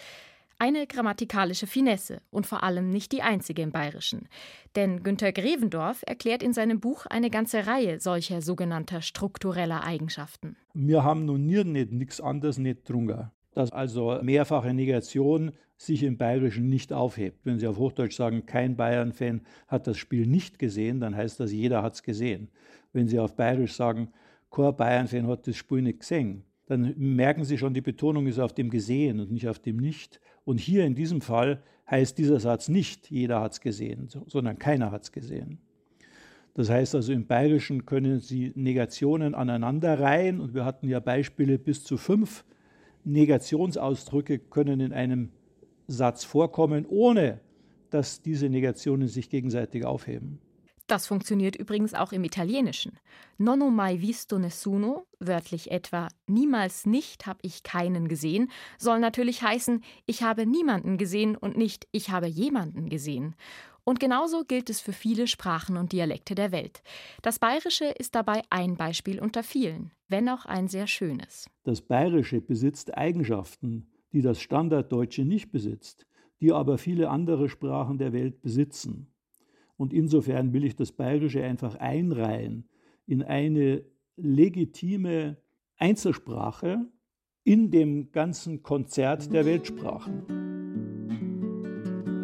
Eine grammatikalische Finesse und vor allem nicht die einzige im Bayerischen. Denn Günter Grevendorf erklärt in seinem Buch eine ganze Reihe solcher sogenannter struktureller Eigenschaften. Wir haben nun nie nicht nichts anderes nicht drunter. Dass also mehrfache Negation sich im Bayerischen nicht aufhebt. Wenn Sie auf Hochdeutsch sagen, kein Bayern-Fan hat das Spiel nicht gesehen, dann heißt das, jeder hat es gesehen. Wenn Sie auf Bayerisch sagen, kein Bayern-Fan hat das Spiel nicht gesehen, dann merken Sie schon, die Betonung ist auf dem Gesehen und nicht auf dem Nicht. Und hier in diesem Fall heißt dieser Satz nicht, jeder hat es gesehen, sondern keiner hat es gesehen. Das heißt also, im Bayerischen können Sie Negationen aneinanderreihen und wir hatten ja Beispiele bis zu fünf Negationsausdrücke können in einem Satz vorkommen, ohne dass diese Negationen sich gegenseitig aufheben. Das funktioniert übrigens auch im Italienischen. Non mai visto nessuno, wörtlich etwa niemals nicht habe ich keinen gesehen, soll natürlich heißen, ich habe niemanden gesehen und nicht ich habe jemanden gesehen. Und genauso gilt es für viele Sprachen und Dialekte der Welt. Das Bayerische ist dabei ein Beispiel unter vielen, wenn auch ein sehr schönes. Das Bayerische besitzt Eigenschaften, die das Standarddeutsche nicht besitzt. die aber viele andere Sprachen der Welt besitzen. Und insofern will ich das Bayerische einfach einreihen in eine legitime Einzelsprache in dem ganzen Konzert der Weltsprachen.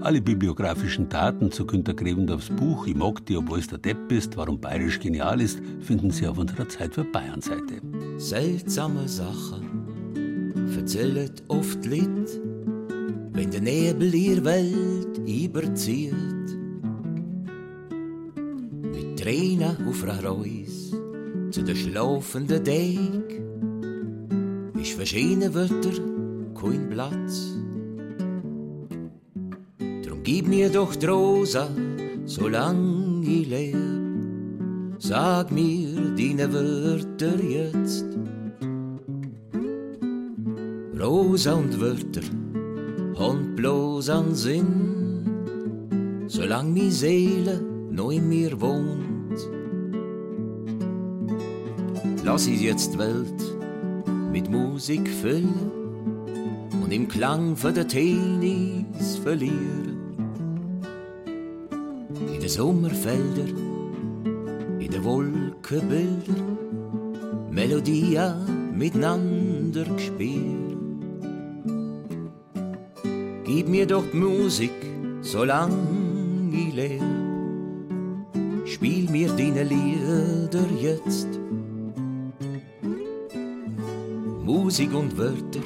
Alle bibliografischen Daten zu Günter Grevendorfs Buch Ich mag dich, obwohl es der Depp bist, warum Bayerisch genial ist, finden Sie auf unserer Zeit für Bayern-Seite. Seltsame Sachen erzählt oft Lied, wenn der Nebel ihr Welt überzieht. Mit Tränen auf Reus zu der schlafenden Deck ist verschiedene Wörter kein Platz. Gib mir doch Rosa, solang ich leb. Sag mir deine Wörter jetzt. Rosa und Wörter, und bloß an Sinn, solang mi Seele noch in mir wohnt. Lass ich jetzt die Welt mit Musik füllen und im Klang von der Teenies verlieren. Den Sommerfeldern, in den Wolkenbildern, Melodia miteinander gespielt. Gib mir doch die Musik, solang ich lebe. Spiel mir deine Lieder jetzt. Musik und Wörter,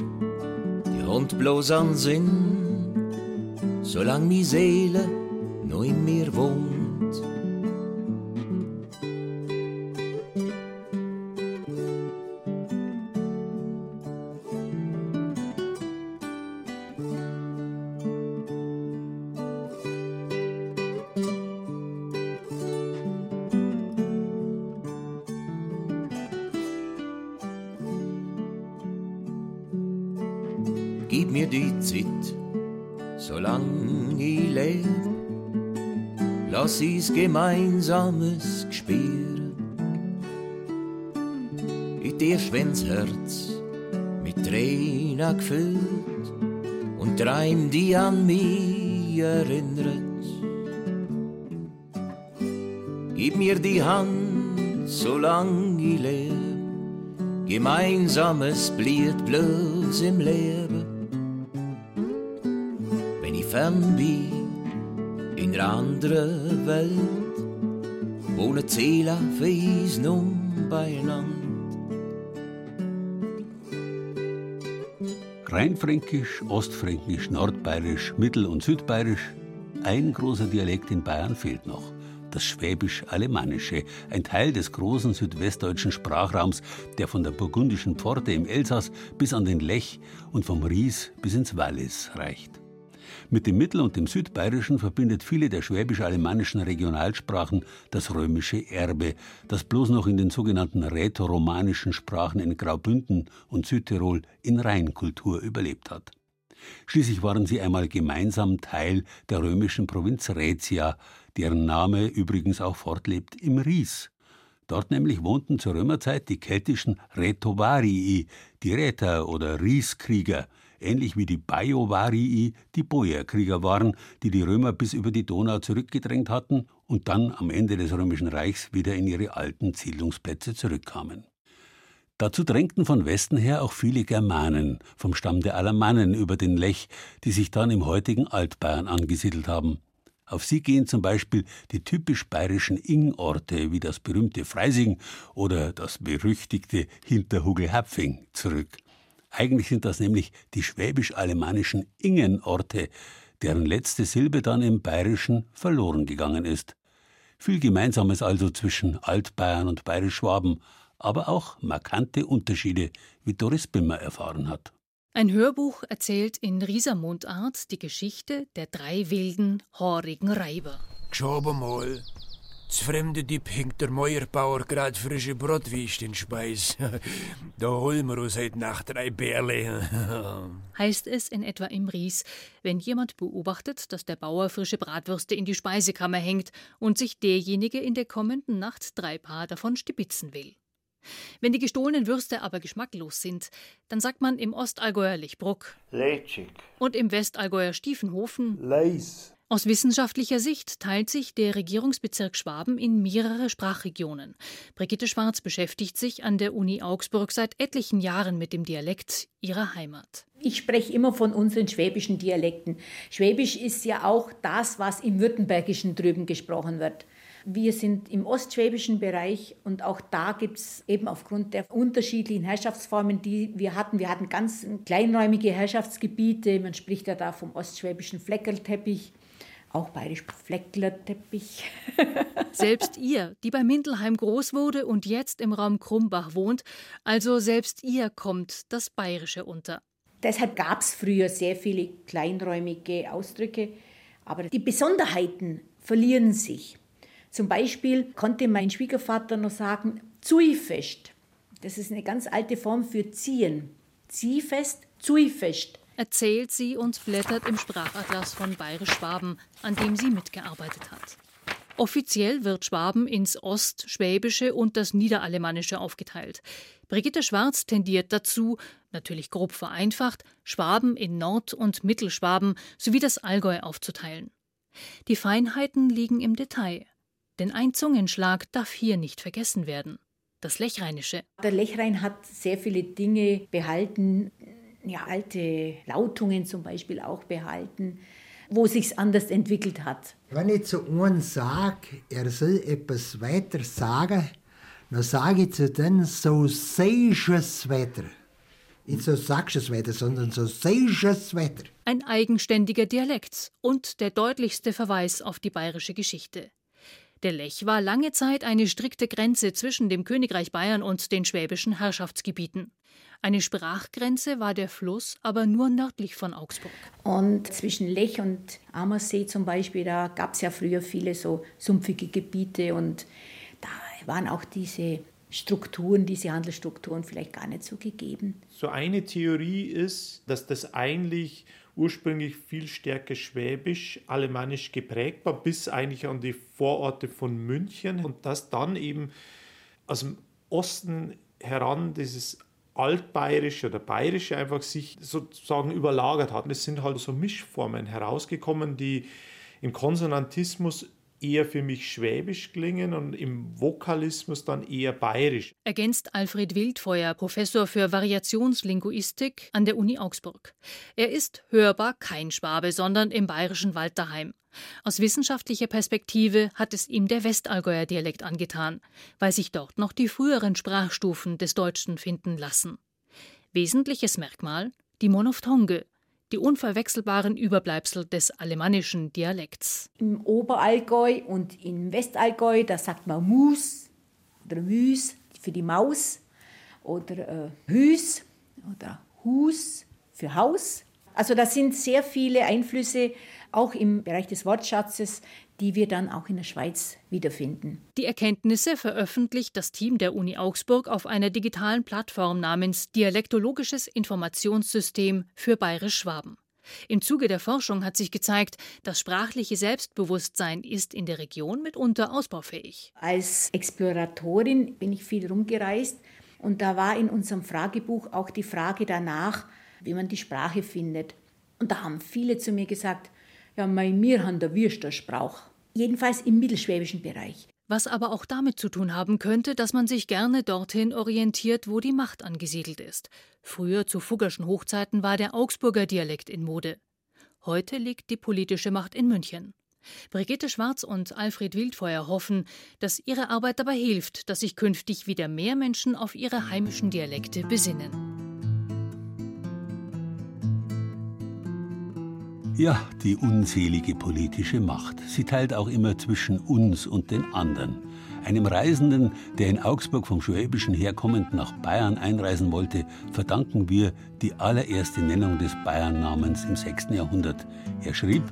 die Hand bloß an Sinn, solang mi Seele noch in mir wohnt. Uns gemeinsames Gespür. Ich dir wenn's Herz mit Tränen gefüllt und Träum, die an mich erinnert. Gib mir die Hand, solang ich leb. Gemeinsames blieb bloß im Leben wenn ich fern bin einer anderen Welt, wohnen Ziele für uns nun beieinander. Rheinfränkisch, Ostfränkisch, Nordbayerisch, Mittel- und Südbayerisch. Ein großer Dialekt in Bayern fehlt noch. Das Schwäbisch-Alemannische, ein Teil des großen südwestdeutschen Sprachraums, der von der burgundischen Pforte im Elsass bis an den Lech und vom Ries bis ins Wallis reicht. Mit dem Mittel- und dem Südbayerischen verbindet viele der schwäbisch-alemannischen Regionalsprachen das römische Erbe, das bloß noch in den sogenannten rätoromanischen Sprachen in Graubünden und Südtirol in Rheinkultur überlebt hat. Schließlich waren sie einmal gemeinsam Teil der römischen Provinz Rätia, deren Name übrigens auch fortlebt im Ries. Dort nämlich wohnten zur Römerzeit die keltischen Retovarii, die Räter oder Rieskrieger, ähnlich wie die Bajovarii die Boierkrieger waren, die die Römer bis über die Donau zurückgedrängt hatten und dann am Ende des Römischen Reichs wieder in ihre alten Siedlungsplätze zurückkamen. Dazu drängten von Westen her auch viele Germanen vom Stamm der Alamannen über den Lech, die sich dann im heutigen Altbayern angesiedelt haben. Auf sie gehen zum Beispiel die typisch bayerischen Ing-Orte wie das berühmte Freising oder das berüchtigte Hinterhugelhapfing zurück. Eigentlich sind das nämlich die schwäbisch-alemannischen Ingenorte, deren letzte Silbe dann im Bayerischen verloren gegangen ist. Viel Gemeinsames also zwischen Altbayern und Bayerisch-Schwaben, aber auch markante Unterschiede, wie Doris Bimmer erfahren hat. Ein Hörbuch erzählt in Riesermundart die Geschichte der drei wilden, haarigen Reiber. Schau mal, das fremde Dieb hängt der Meuerbauer grad frische Brotwürst in Speis. <laughs> da holen wir uns heute Nacht drei Bärle. <laughs> heißt es in etwa im Ries, wenn jemand beobachtet, dass der Bauer frische Bratwürste in die Speisekammer hängt und sich derjenige in der kommenden Nacht drei Paar davon stibitzen will. Wenn die gestohlenen Würste aber geschmacklos sind, dann sagt man im Ostallgäuer Lichbruck Lätschig. und im Westallgäuer Stiefenhofen Leis. Aus wissenschaftlicher Sicht teilt sich der Regierungsbezirk Schwaben in mehrere Sprachregionen. Brigitte Schwarz beschäftigt sich an der Uni Augsburg seit etlichen Jahren mit dem Dialekt ihrer Heimat. Ich spreche immer von unseren schwäbischen Dialekten. Schwäbisch ist ja auch das, was im Württembergischen drüben gesprochen wird. Wir sind im ostschwäbischen Bereich und auch da gibt es eben aufgrund der unterschiedlichen Herrschaftsformen, die wir hatten. Wir hatten ganz kleinräumige Herrschaftsgebiete. Man spricht ja da vom ostschwäbischen Fleckerlteppich, auch bayerisch Flecklerteppich. <laughs> Selbst ihr, die bei Mindelheim groß wurde und jetzt im Raum Krumbach wohnt, also selbst ihr kommt das Bayerische unter. Deshalb gab es früher sehr viele kleinräumige Ausdrücke, aber die Besonderheiten verlieren sich. Zum Beispiel konnte mein Schwiegervater noch sagen, Zuifest. Das ist eine ganz alte Form für ziehen. Ziehfest, Zuifest. Erzählt sie und blättert im Sprachatlas von Bayerisch-Schwaben, an dem sie mitgearbeitet hat. Offiziell wird Schwaben ins Ostschwäbische und das Niederalemannische aufgeteilt. Brigitte Schwarz tendiert dazu, natürlich grob vereinfacht, Schwaben in Nord- und Mittelschwaben sowie das Allgäu aufzuteilen. Die Feinheiten liegen im Detail. Denn ein Zungenschlag darf hier nicht vergessen werden. Das Lechrheinische. Der Lechrhein hat sehr viele Dinge behalten, ja, alte Lautungen zum Beispiel auch behalten, wo sich's anders entwickelt hat. Wenn ich zu einem sage, er soll etwas weiter sagen, dann sage ich zu denen, so seist es weiter. Nicht so sagst es weiter, sondern so seist es weiter. Ein eigenständiger Dialekt und der deutlichste Verweis auf die bayerische Geschichte. Der Lech war lange Zeit eine strikte Grenze zwischen dem Königreich Bayern und den schwäbischen Herrschaftsgebieten. Eine Sprachgrenze war der Fluss aber nur nördlich von Augsburg. Und zwischen Lech und Ammersee zum Beispiel, da gab es ja früher viele so sumpfige Gebiete und da waren auch diese Strukturen, diese Handelsstrukturen vielleicht gar nicht so gegeben. So eine Theorie ist, dass das eigentlich ursprünglich viel stärker schwäbisch, alemannisch geprägt war, bis eigentlich an die Vororte von München und dass dann eben aus dem Osten heran dieses altbayerische oder bayerische einfach sich sozusagen überlagert hat. Es sind halt so Mischformen herausgekommen, die im Konsonantismus eher für mich schwäbisch klingen und im Vokalismus dann eher bayerisch. Ergänzt Alfred Wildfeuer, Professor für Variationslinguistik an der Uni Augsburg. Er ist hörbar kein Schwabe, sondern im bayerischen Wald daheim. Aus wissenschaftlicher Perspektive hat es ihm der Westallgäuer Dialekt angetan, weil sich dort noch die früheren Sprachstufen des Deutschen finden lassen. Wesentliches Merkmal die Monophthonge, die unverwechselbaren Überbleibsel des alemannischen Dialekts. Im Oberallgäu und im Westallgäu, da sagt man Mus oder Müs für die Maus oder äh, Hüs oder Hus für Haus. Also da sind sehr viele Einflüsse auch im Bereich des Wortschatzes, die wir dann auch in der Schweiz wiederfinden. Die Erkenntnisse veröffentlicht das Team der Uni Augsburg auf einer digitalen Plattform namens Dialektologisches Informationssystem für Bayerisch-Schwaben. Im Zuge der Forschung hat sich gezeigt, das sprachliche Selbstbewusstsein ist in der Region mitunter ausbaufähig. Als Exploratorin bin ich viel rumgereist und da war in unserem Fragebuch auch die Frage danach, wie man die Sprache findet. Und da haben viele zu mir gesagt, ja, mein mir haben der Würstersprauch. Jedenfalls im mittelschwäbischen Bereich. Was aber auch damit zu tun haben könnte, dass man sich gerne dorthin orientiert, wo die Macht angesiedelt ist. Früher zu Fuggerschen Hochzeiten war der Augsburger Dialekt in Mode. Heute liegt die politische Macht in München. Brigitte Schwarz und Alfred Wildfeuer hoffen, dass ihre Arbeit dabei hilft, dass sich künftig wieder mehr Menschen auf ihre heimischen Dialekte besinnen. Ja, die unselige politische Macht. Sie teilt auch immer zwischen uns und den anderen. Einem Reisenden, der in Augsburg vom Schwäbischen herkommend nach Bayern einreisen wollte, verdanken wir die allererste Nennung des Bayernnamens im 6. Jahrhundert. Er schrieb,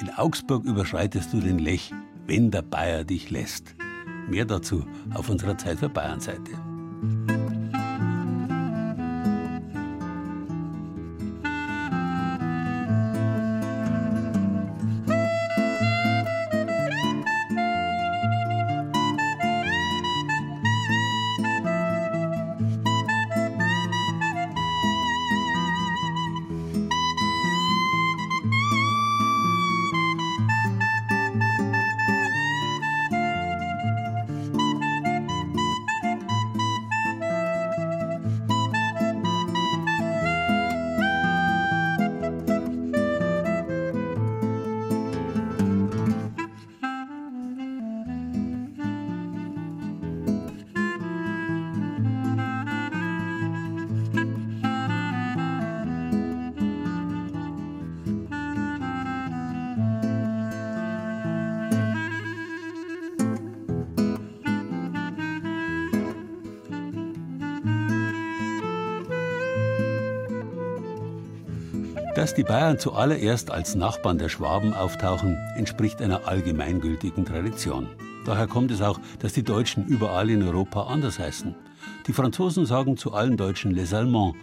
in Augsburg überschreitest du den Lech, wenn der Bayer dich lässt. Mehr dazu auf unserer Zeit für Bayern-Seite. Dass die Bayern zuallererst als Nachbarn der Schwaben auftauchen, entspricht einer allgemeingültigen Tradition. Daher kommt es auch, dass die Deutschen überall in Europa anders heißen. Die Franzosen sagen zu allen Deutschen Les Allemands,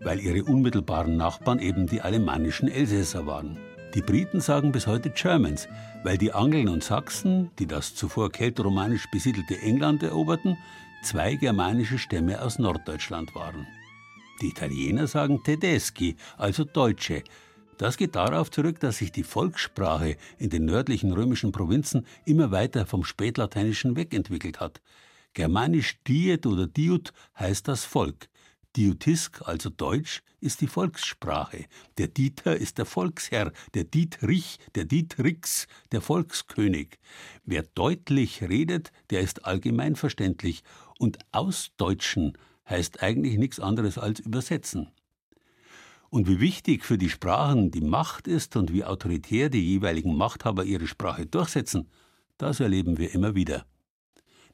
weil ihre unmittelbaren Nachbarn eben die alemannischen Elsässer waren. Die Briten sagen bis heute Germans, weil die Angeln und Sachsen, die das zuvor keltromanisch besiedelte England eroberten, zwei germanische Stämme aus Norddeutschland waren. Die Italiener sagen Tedeschi, also Deutsche. Das geht darauf zurück, dass sich die Volkssprache in den nördlichen römischen Provinzen immer weiter vom Spätlateinischen wegentwickelt hat. Germanisch Diet oder Diut heißt das Volk. Diotisk, also Deutsch, ist die Volkssprache. Der Dieter ist der Volksherr, der Dietrich, der Dietrix, der Volkskönig. Wer deutlich redet, der ist allgemeinverständlich. Und ausdeutschen heißt eigentlich nichts anderes als übersetzen. Und wie wichtig für die Sprachen die Macht ist und wie autoritär die jeweiligen Machthaber ihre Sprache durchsetzen, das erleben wir immer wieder.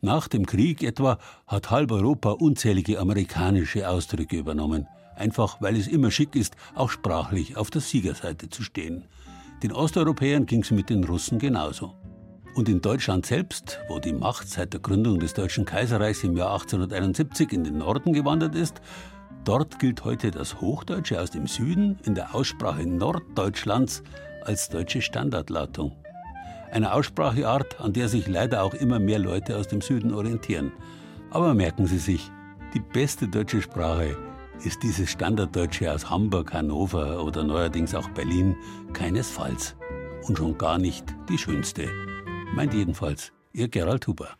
Nach dem Krieg etwa hat halb Europa unzählige amerikanische Ausdrücke übernommen, einfach weil es immer schick ist, auch sprachlich auf der Siegerseite zu stehen. Den Osteuropäern ging es mit den Russen genauso. Und in Deutschland selbst, wo die Macht seit der Gründung des Deutschen Kaiserreichs im Jahr 1871 in den Norden gewandert ist, dort gilt heute das Hochdeutsche aus dem Süden in der Aussprache Norddeutschlands als deutsche Standardlautung. Eine Ausspracheart, an der sich leider auch immer mehr Leute aus dem Süden orientieren. Aber merken Sie sich, die beste deutsche Sprache ist dieses Standarddeutsche aus Hamburg, Hannover oder neuerdings auch Berlin keinesfalls. Und schon gar nicht die schönste meint jedenfalls Ihr Gerald Huber.